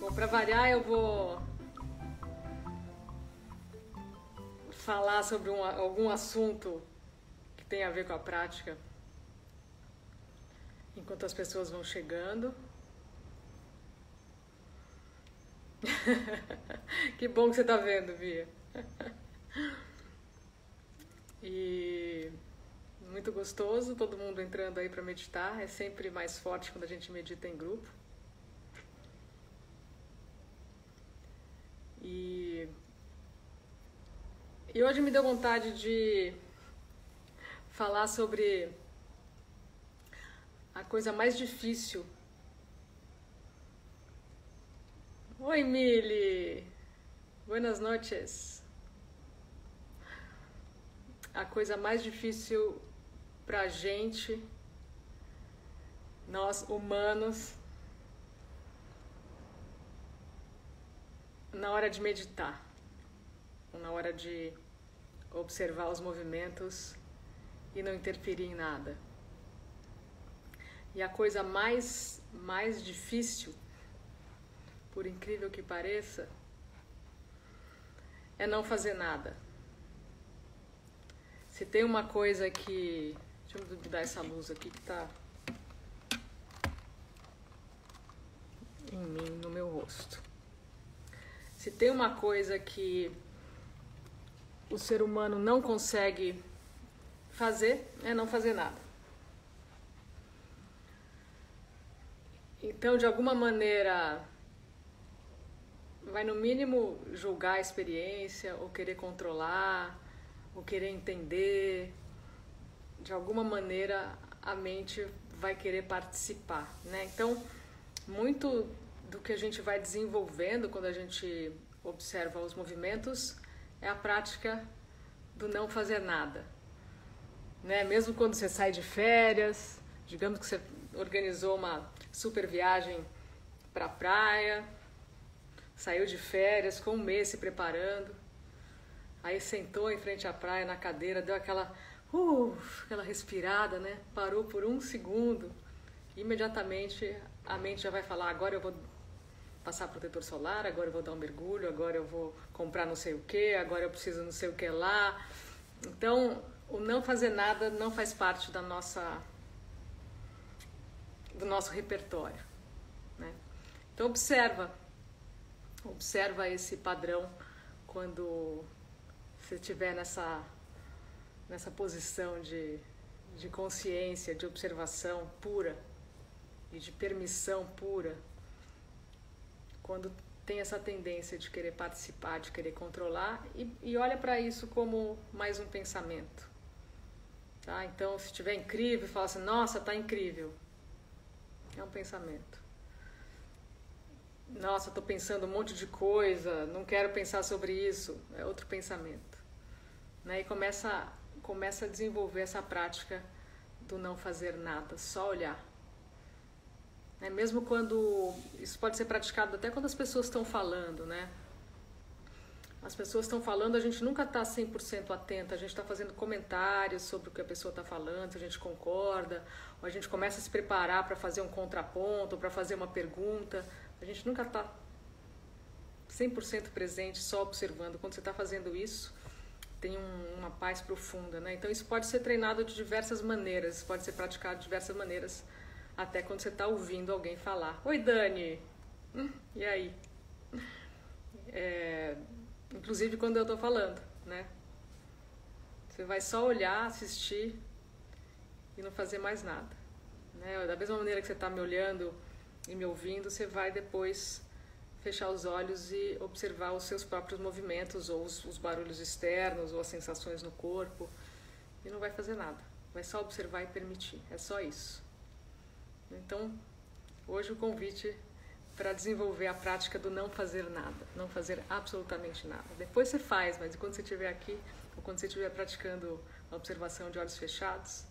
Bom, para variar, eu vou falar sobre um, algum assunto que tem a ver com a prática enquanto as pessoas vão chegando. que bom que você está vendo, Bia. e muito gostoso, todo mundo entrando aí para meditar. É sempre mais forte quando a gente medita em grupo. E, e hoje me deu vontade de falar sobre a coisa mais difícil. Oi, Mili! Buenas noches! A coisa mais difícil pra gente, nós humanos, na hora de meditar, na hora de observar os movimentos e não interferir em nada. E a coisa mais, mais difícil, por incrível que pareça, é não fazer nada. Se tem uma coisa que. Deixa eu dar essa luz aqui que tá em mim, no meu rosto. Se tem uma coisa que o ser humano não consegue fazer, é não fazer nada. Então, de alguma maneira, vai no mínimo julgar a experiência, ou querer controlar, ou querer entender. De alguma maneira, a mente vai querer participar, né? Então, muito do que a gente vai desenvolvendo quando a gente observa os movimentos é a prática do não fazer nada. Né? Mesmo quando você sai de férias, digamos que você organizou uma super viagem para a praia, saiu de férias, com um mês se preparando, aí sentou em frente à praia na cadeira, deu aquela, uh, aquela respirada, né? Parou por um segundo, imediatamente a mente já vai falar: agora eu vou passar protetor solar, agora eu vou dar um mergulho, agora eu vou comprar não sei o que, agora eu preciso não sei o que lá. Então, o não fazer nada não faz parte da nossa do nosso repertório. Né? Então observa, observa esse padrão quando você estiver nessa, nessa posição de, de consciência, de observação pura e de permissão pura, quando tem essa tendência de querer participar, de querer controlar e, e olha para isso como mais um pensamento. Tá? Então, se estiver incrível, fala assim: Nossa, tá incrível. É um pensamento. Nossa, estou pensando um monte de coisa, não quero pensar sobre isso. É outro pensamento. Né? E começa, começa a desenvolver essa prática do não fazer nada, só olhar. Né? Mesmo quando. Isso pode ser praticado até quando as pessoas estão falando, né? As pessoas estão falando, a gente nunca está 100% atenta, a gente está fazendo comentários sobre o que a pessoa está falando, se a gente concorda, ou a gente começa a se preparar para fazer um contraponto, para fazer uma pergunta. A gente nunca está 100% presente, só observando. Quando você está fazendo isso, tem um, uma paz profunda. Né? Então, isso pode ser treinado de diversas maneiras, pode ser praticado de diversas maneiras, até quando você está ouvindo alguém falar. Oi, Dani! Hum, e aí? É, inclusive quando eu estou falando, né? Você vai só olhar, assistir e não fazer mais nada. Né? Da mesma maneira que você está me olhando e me ouvindo, você vai depois fechar os olhos e observar os seus próprios movimentos, ou os, os barulhos externos, ou as sensações no corpo, e não vai fazer nada. Vai só observar e permitir. É só isso. Então, hoje o convite para desenvolver a prática do não fazer nada, não fazer absolutamente nada. Depois você faz, mas quando você estiver aqui, ou quando você estiver praticando a observação de olhos fechados,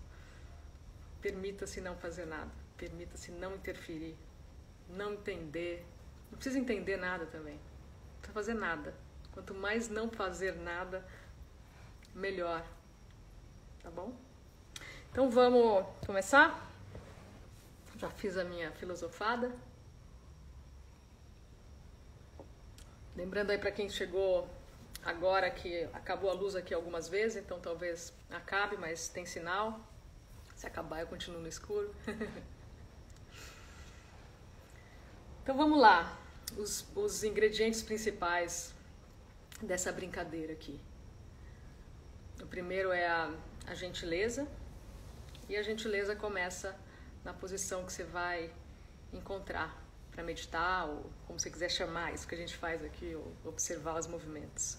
Permita-se não fazer nada. Permita-se não interferir. Não entender. Não precisa entender nada também. Não precisa fazer nada. Quanto mais não fazer nada, melhor. Tá bom? Então vamos começar? Já fiz a minha filosofada. Lembrando aí para quem chegou agora que acabou a luz aqui algumas vezes, então talvez acabe, mas tem sinal. Se acabar, eu continuo no escuro. então vamos lá, os, os ingredientes principais dessa brincadeira aqui. O primeiro é a, a gentileza, e a gentileza começa na posição que você vai encontrar para meditar, ou como você quiser chamar isso que a gente faz aqui, ou observar os movimentos.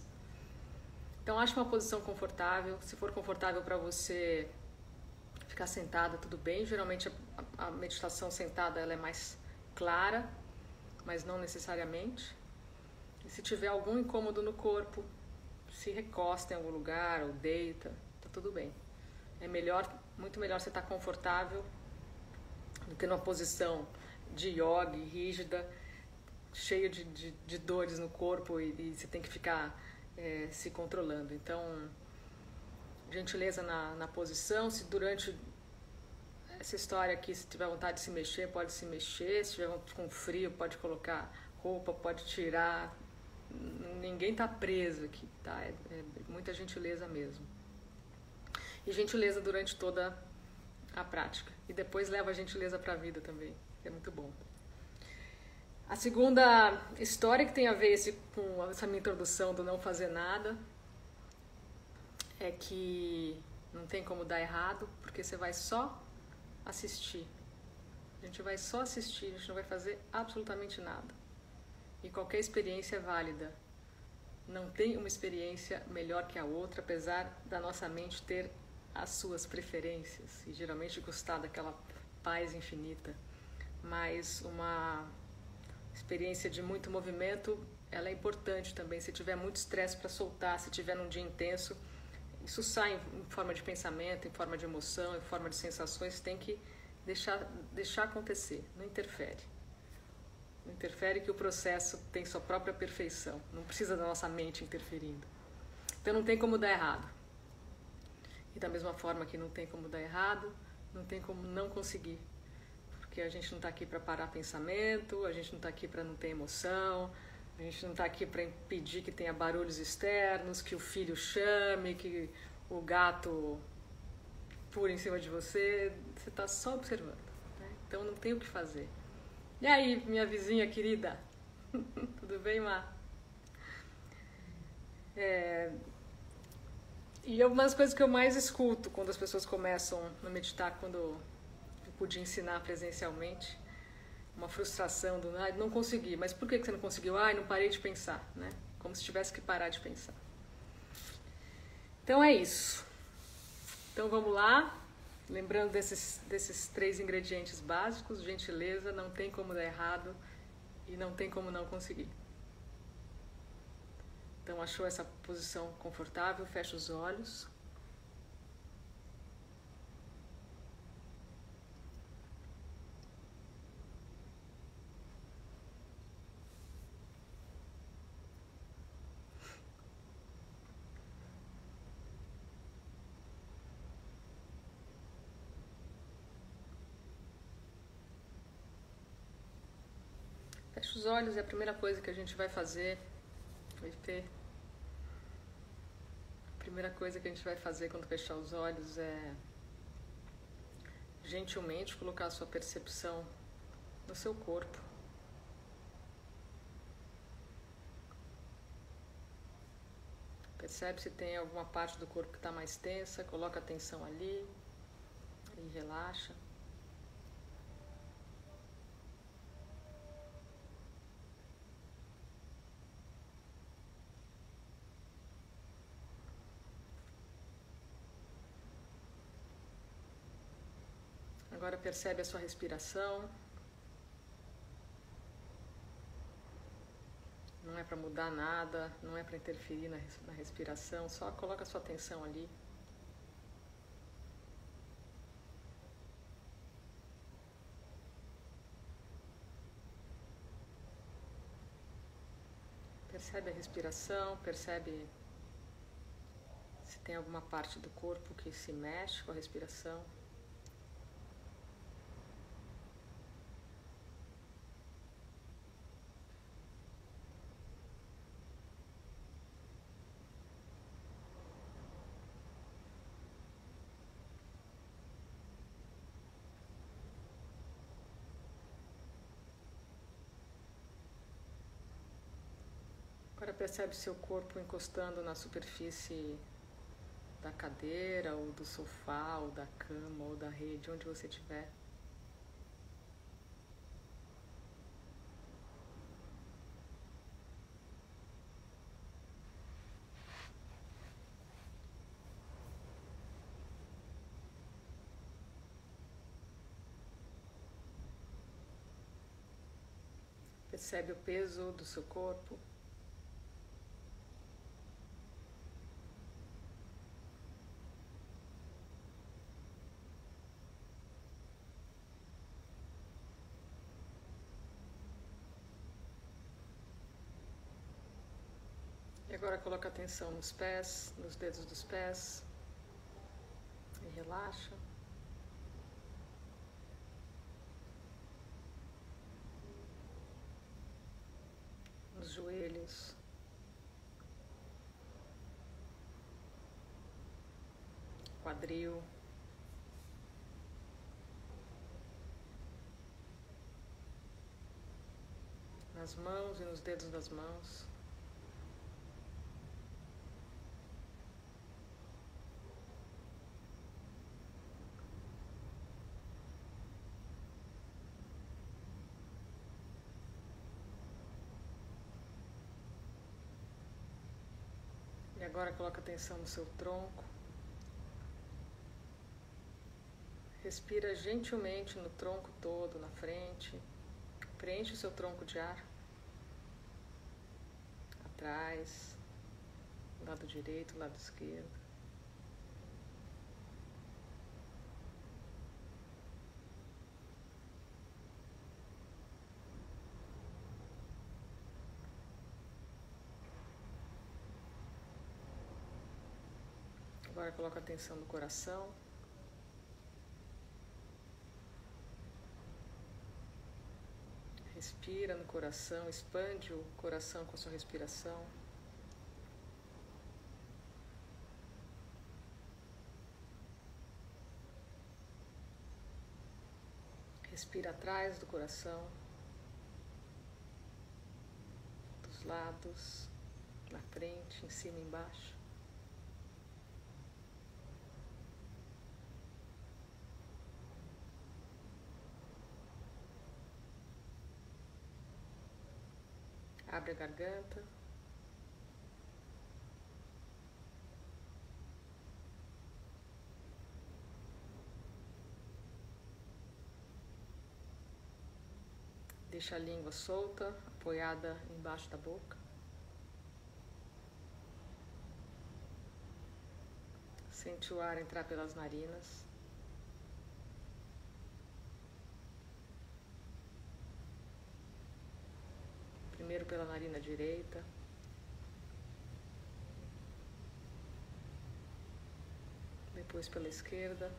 Então, ache uma posição confortável. Se for confortável para você ficar sentada, tudo bem. Geralmente a, a meditação sentada ela é mais clara, mas não necessariamente. E se tiver algum incômodo no corpo, se recosta em algum lugar ou deita, tá tudo bem. É melhor muito melhor você estar confortável do que numa posição de yoga rígida, cheia de, de, de dores no corpo e, e, você tem que ficar é, se controlando. Então, gentileza na, na posição. Se durante essa história aqui, se tiver vontade de se mexer, pode se mexer. Se tiver com frio, pode colocar roupa, pode tirar. Ninguém está preso aqui, tá? É, é muita gentileza mesmo e gentileza durante toda a prática. E depois leva a gentileza para a vida também, é muito bom. A segunda história que tem a ver esse, com essa minha introdução do não fazer nada é que não tem como dar errado, porque você vai só assistir. A gente vai só assistir, a gente não vai fazer absolutamente nada. E qualquer experiência é válida. Não tem uma experiência melhor que a outra, apesar da nossa mente ter as suas preferências e geralmente gostar daquela paz infinita. Mas uma experiência de muito movimento, ela é importante também. Se tiver muito estresse para soltar, se tiver num dia intenso, isso sai em forma de pensamento, em forma de emoção, em forma de sensações, tem que deixar, deixar acontecer, não interfere. Não interfere que o processo tem sua própria perfeição, não precisa da nossa mente interferindo. Então não tem como dar errado. E da mesma forma que não tem como dar errado, não tem como não conseguir. Porque a gente não está aqui para parar pensamento, a gente não está aqui para não ter emoção, a gente não está aqui para impedir que tenha barulhos externos, que o filho chame, que o gato pule em cima de você. Você está só observando. Né? Então não tem o que fazer. E aí, minha vizinha querida? Tudo bem, Má? É, e uma das coisas que eu mais escuto quando as pessoas começam a meditar, quando eu pude ensinar presencialmente, uma frustração do, ah, não consegui, mas por que você não conseguiu? Ah, não parei de pensar, né? Como se tivesse que parar de pensar. Então é isso. Então vamos lá. Lembrando desses, desses três ingredientes básicos: gentileza, não tem como dar errado e não tem como não conseguir. Então, achou essa posição confortável? Fecha os olhos. Fecha os olhos e a primeira coisa que a gente vai fazer vai ter primeira coisa que a gente vai fazer quando fechar os olhos é gentilmente colocar a sua percepção no seu corpo. Percebe se tem alguma parte do corpo que está mais tensa, coloca a atenção ali e relaxa. Agora percebe a sua respiração. Não é para mudar nada, não é para interferir na, respiração, só coloca a sua atenção ali. Percebe a respiração, percebe se tem alguma parte do corpo que se mexe com a respiração. Percebe seu corpo encostando na superfície da cadeira, ou do sofá, ou da cama, ou da rede, onde você estiver. Percebe o peso do seu corpo. E agora coloca atenção nos pés, nos dedos dos pés. E relaxa. Nos joelhos. Quadril. Nas mãos e nos dedos das mãos. Agora coloca atenção no seu tronco. Respira gentilmente no tronco todo, na frente. Preenche o seu tronco de ar. Atrás, lado direito, lado esquerdo. Agora coloca atenção no coração. Respira no coração, expande o coração com a sua respiração. Respira atrás do coração, dos lados, na frente, em cima e embaixo. Abre a garganta. Deixa a língua solta, apoiada embaixo da boca. Sente o ar entrar pelas narinas. primeiro pela narina direita. Depois pela esquerda.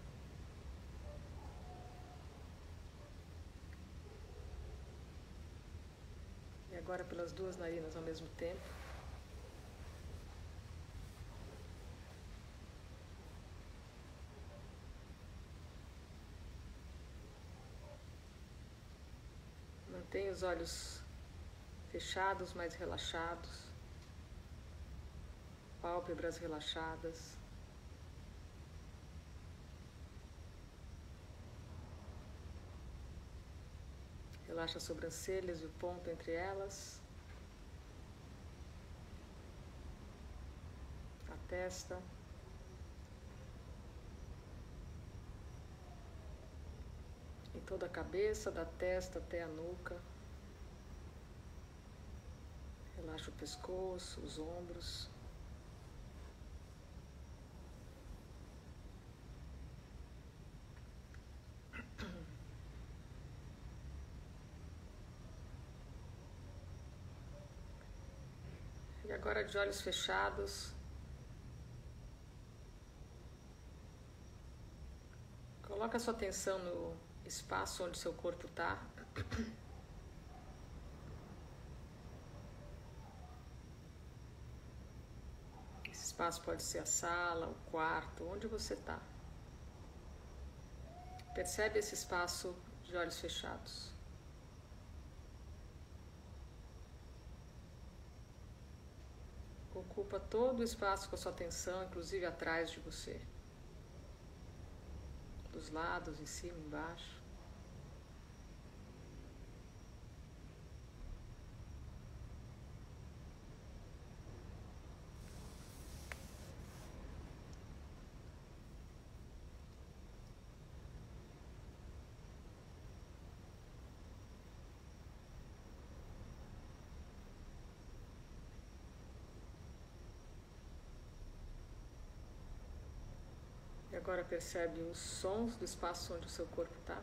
E agora pelas duas narinas ao mesmo tempo. Mantenha os olhos fechados, mais relaxados, pálpebras relaxadas. Relaxa as sobrancelhas e o ponto entre elas. A testa. E toda a cabeça, da testa até a nuca. Relaxa o pescoço, os ombros. E agora de olhos fechados, coloca sua atenção no espaço onde seu corpo está. Espaço pode ser a sala, o quarto, onde você está. Percebe esse espaço de olhos fechados. ocupa todo o espaço com a sua atenção, inclusive atrás de você. Dos lados, em cima, embaixo. Agora percebe os sons do espaço onde o seu corpo está.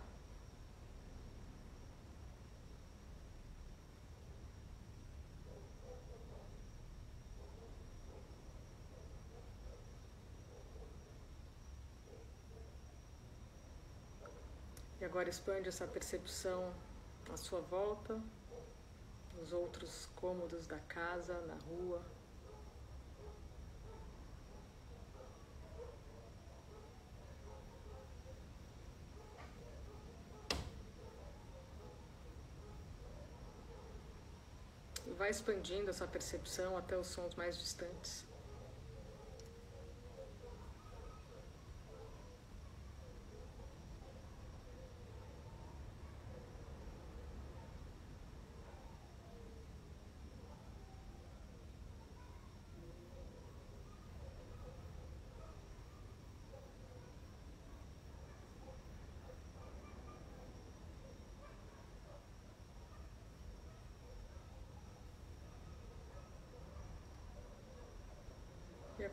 E agora expande essa percepção à sua volta, nos outros cômodos da casa, na rua. Vai expandindo essa percepção até os sons mais distantes.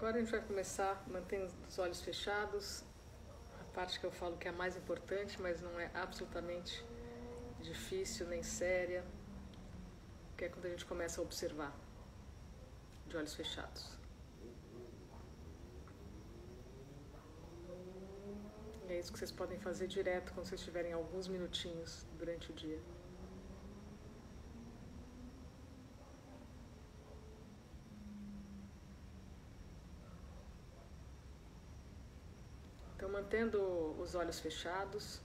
Agora a gente vai começar mantendo os olhos fechados. A parte que eu falo que é a mais importante, mas não é absolutamente difícil nem séria, que é quando a gente começa a observar de olhos fechados. E é isso que vocês podem fazer direto quando vocês tiverem alguns minutinhos durante o dia. Mantendo os olhos fechados.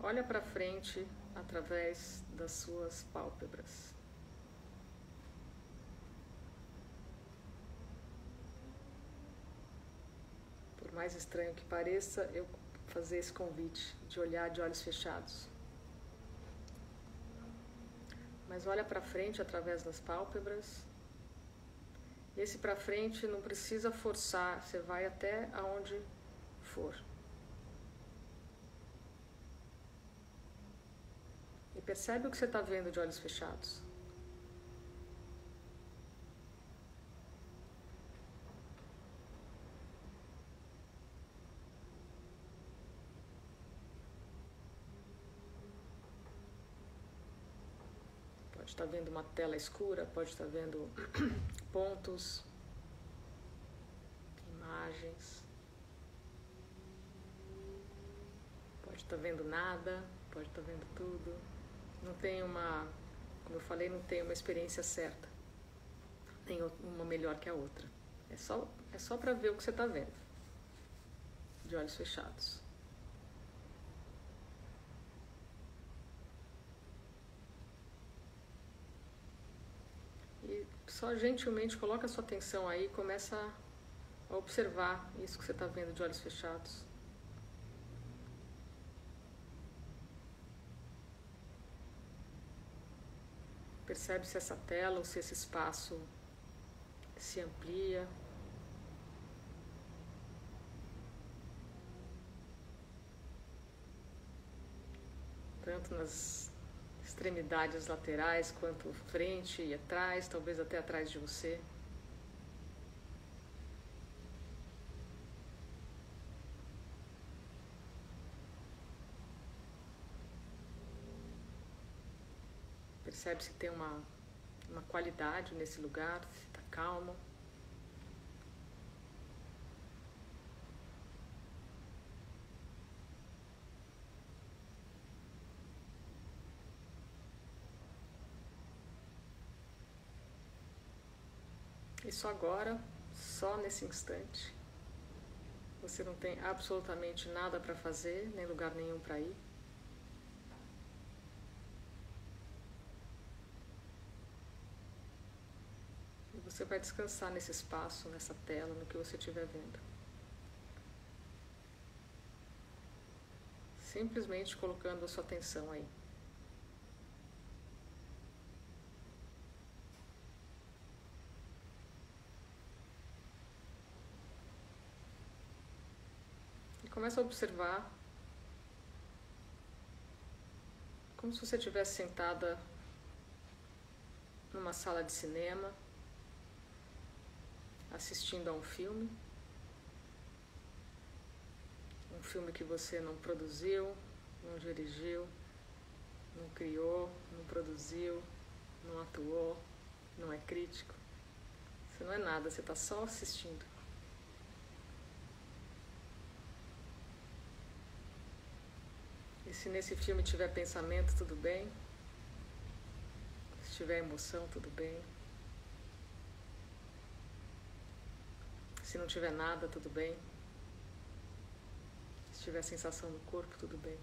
Olha para frente através das suas pálpebras. Por mais estranho que pareça, eu fazer esse convite de olhar de olhos fechados. Mas olha para frente através das pálpebras. Esse para frente não precisa forçar, você vai até aonde for. E percebe o que você está vendo de olhos fechados. Pode estar tá vendo uma tela escura, pode estar tá vendo pontos, imagens. Pode estar tá vendo nada, pode estar tá vendo tudo. Não tem uma, como eu falei, não tem uma experiência certa. Nem uma melhor que a outra. É só, é só para ver o que você está vendo. De olhos fechados. Só gentilmente coloca a sua atenção aí começa a observar isso que você está vendo de olhos fechados. Percebe se essa tela ou se esse espaço se amplia. Tanto nas extremidades laterais, quanto frente e atrás, talvez até atrás de você. Percebe se tem uma, uma qualidade nesse lugar, se está calmo. Isso agora, só nesse instante. Você não tem absolutamente nada para fazer, nem lugar nenhum para ir. E você vai descansar nesse espaço, nessa tela, no que você estiver vendo. Simplesmente colocando a sua atenção aí. Começa a observar como se você estivesse sentada numa sala de cinema, assistindo a um filme. Um filme que você não produziu, não dirigiu, não criou, não produziu, não atuou, não é crítico. Você não é nada, você está só assistindo. E se nesse filme tiver pensamento, tudo bem tiver emoção, tudo bem. Se não tiver nada, tudo bem. Se tiver sensação no corpo, tudo bem.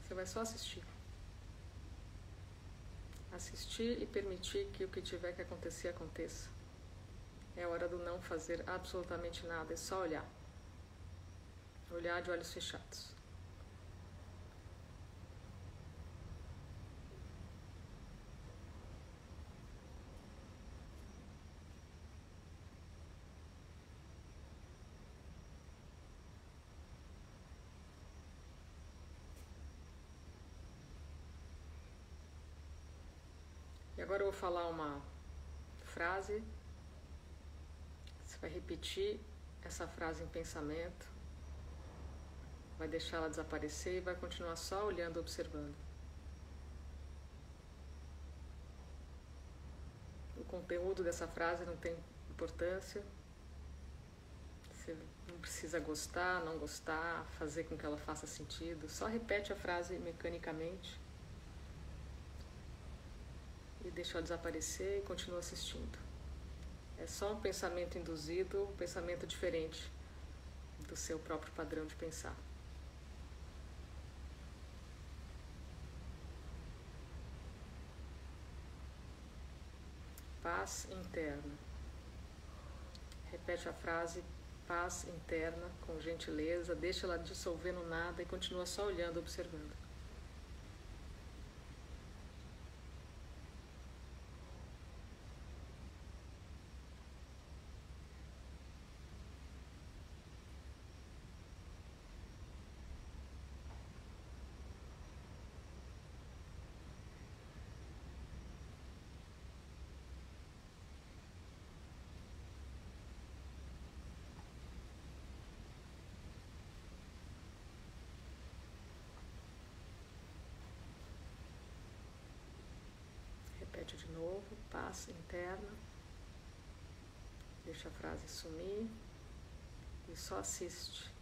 Você vai só assistir. Assistir e permitir que o que tiver que acontecer aconteça. É hora do não fazer absolutamente nada, é só olhar. Olhar de olhos fechados. Agora eu vou falar uma frase. Você vai repetir essa frase em pensamento. Vai deixar ela desaparecer e vai continuar só olhando, observando. O conteúdo dessa frase não tem importância. Você não precisa gostar, não gostar, fazer com que ela faça sentido. Só repete a frase mecanicamente e deixou desaparecer e continua assistindo. É só um pensamento induzido, um pensamento diferente do seu próprio padrão de pensar. Paz interna. Repete a frase paz interna com gentileza, deixa ela dissolver no nada e continua só olhando, observando. Repete de novo, paz interna. Deixa a frase sumir e só assiste,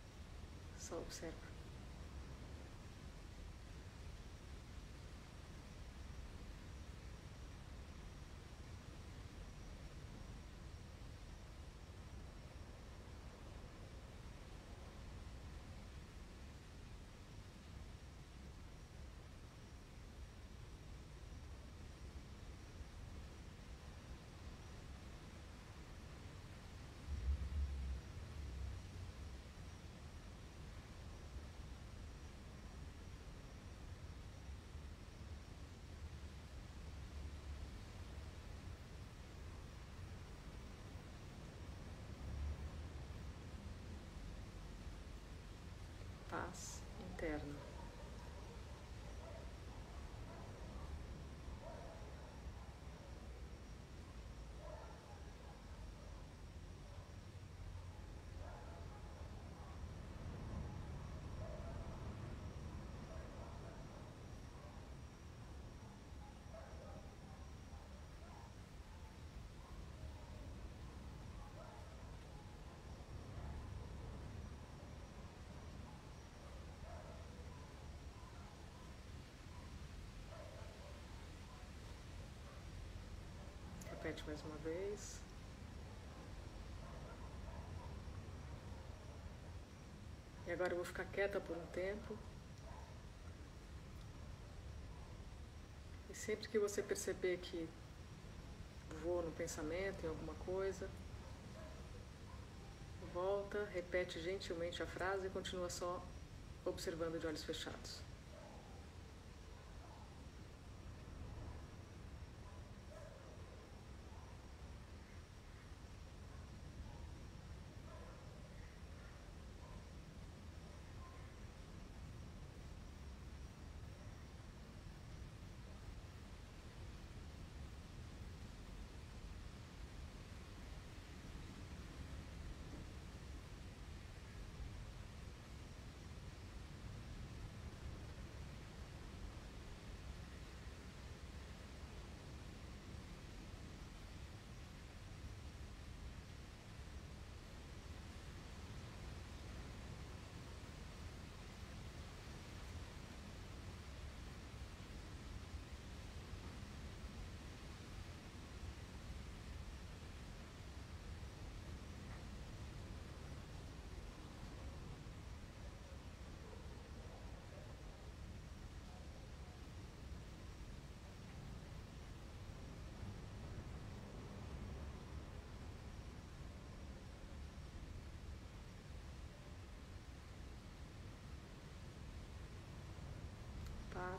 só observa. Paz interna. Repete mais uma vez. E agora eu vou ficar quieta por um tempo. E sempre que você perceber que vou no pensamento, em alguma coisa. Volta, repete gentilmente a frase e continua só observando de olhos fechados.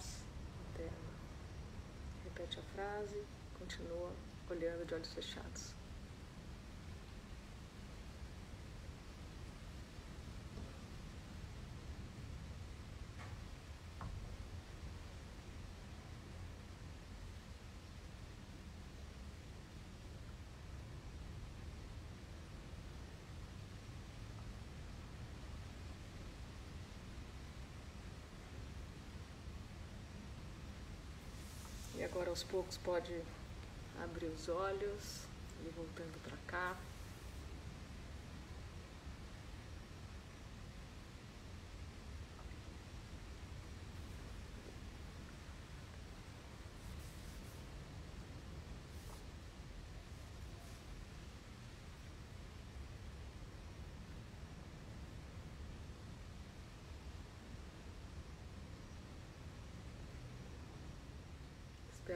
Paz interna. Repete a frase, continua olhando de olhos fechados. E agora aos poucos pode abrir os olhos e voltando para cá.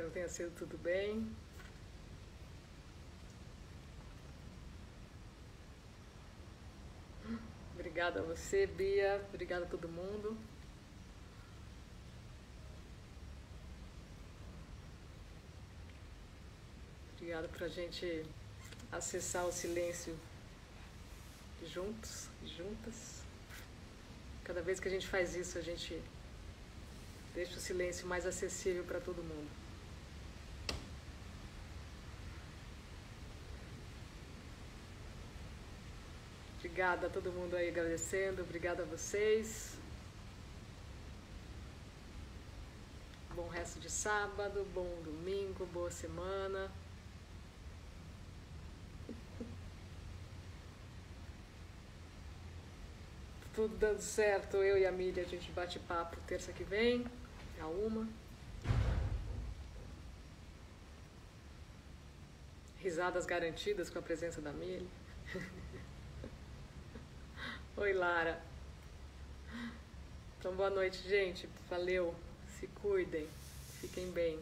Espero que tenha sido tudo bem. Obrigada a você, Bia. Obrigada a todo mundo. Obrigada por a gente acessar o silêncio juntos, juntas. Cada vez que a gente faz isso, a gente deixa o silêncio mais acessível para todo mundo. Obrigada a todo mundo aí agradecendo, obrigada a vocês. Bom resto de sábado, bom domingo, boa semana. Tudo dando certo, eu e a Milha, a gente bate papo terça que vem, a uma. Risadas garantidas com a presença da Milha. Oi, Lara. Então, boa noite, gente. Valeu. Se cuidem. Fiquem bem.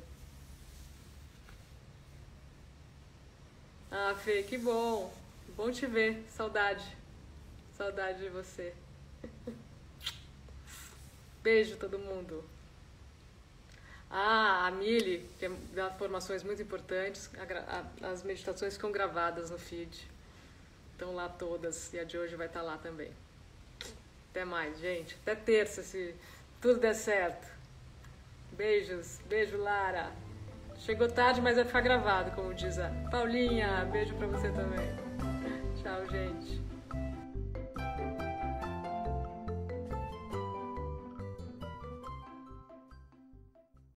Ah, Fê, que bom. Bom te ver. Saudade. Saudade de você. Beijo, todo mundo. Ah, a Mili tem informações muito importantes. As meditações ficam gravadas no feed. Estão lá todas. E a de hoje vai estar lá também. Até mais, gente. Até terça, se tudo der certo. Beijos. Beijo, Lara. Chegou tarde, mas vai ficar gravado, como diz a Paulinha. Beijo pra você também. Tchau, gente.